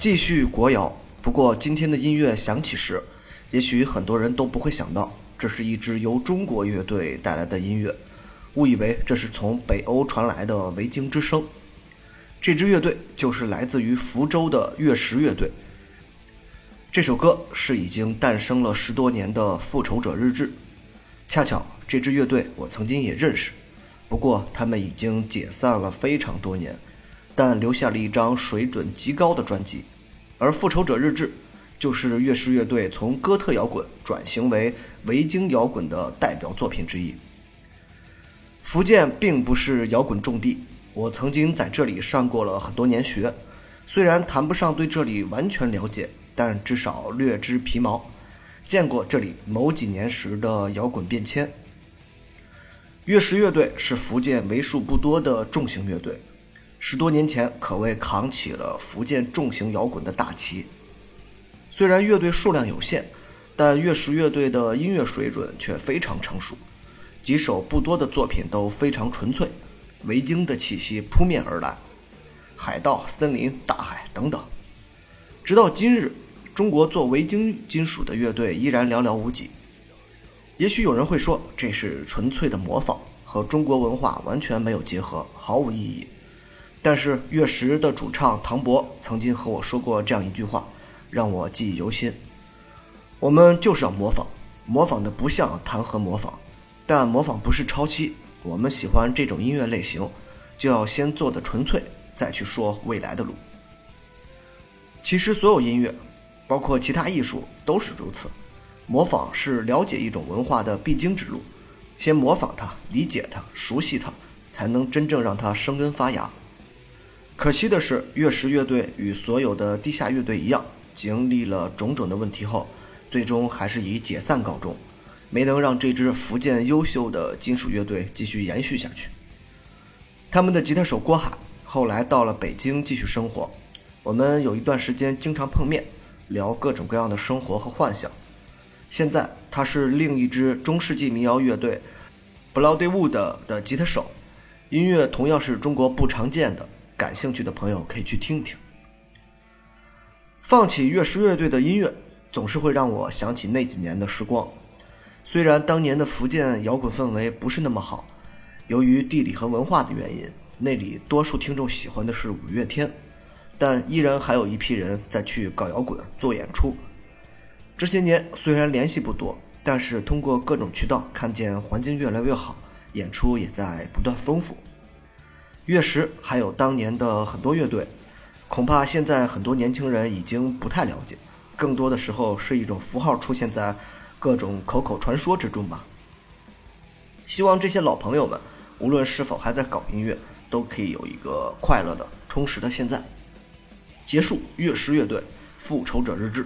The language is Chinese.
继续国谣。不过今天的音乐响起时，也许很多人都不会想到，这是一支由中国乐队带来的音乐，误以为这是从北欧传来的维京之声。这支乐队就是来自于福州的月食乐队。这首歌是已经诞生了十多年的《复仇者日志》，恰巧这支乐队我曾经也认识，不过他们已经解散了非常多年，但留下了一张水准极高的专辑。而《复仇者日志》就是月食乐队从哥特摇滚转型为维京摇滚的代表作品之一。福建并不是摇滚重地。我曾经在这里上过了很多年学，虽然谈不上对这里完全了解，但至少略知皮毛，见过这里某几年时的摇滚变迁。月食乐队是福建为数不多的重型乐队，十多年前可谓扛起了福建重型摇滚的大旗。虽然乐队数量有限，但月食乐队的音乐水准却非常成熟，几首不多的作品都非常纯粹。维京的气息扑面而来，海盗、森林、大海等等。直到今日，中国做维京金属的乐队依然寥寥无几。也许有人会说，这是纯粹的模仿，和中国文化完全没有结合，毫无意义。但是月食的主唱唐博曾经和我说过这样一句话，让我记忆犹新：我们就是要模仿，模仿的不像谈何模仿，但模仿不是抄袭。我们喜欢这种音乐类型，就要先做的纯粹，再去说未来的路。其实所有音乐，包括其他艺术都是如此。模仿是了解一种文化的必经之路，先模仿它，理解它，熟悉它，才能真正让它生根发芽。可惜的是，月食乐队与所有的地下乐队一样，经历了种种的问题后，最终还是以解散告终。没能让这支福建优秀的金属乐队继续延续下去。他们的吉他手郭海后来到了北京继续生活，我们有一段时间经常碰面，聊各种各样的生活和幻想。现在他是另一支中世纪民谣乐队 Bloodywood 的吉他手，音乐同样是中国不常见的，感兴趣的朋友可以去听听。放起乐师乐队的音乐，总是会让我想起那几年的时光。虽然当年的福建摇滚氛围不是那么好，由于地理和文化的原因，那里多数听众喜欢的是五月天，但依然还有一批人在去搞摇滚、做演出。这些年虽然联系不多，但是通过各种渠道看见环境越来越好，演出也在不断丰富。月食还有当年的很多乐队，恐怕现在很多年轻人已经不太了解，更多的时候是一种符号出现在。各种口口传说之中吧。希望这些老朋友们，无论是否还在搞音乐，都可以有一个快乐的、充实的现在。结束，乐师乐队《复仇者日志》。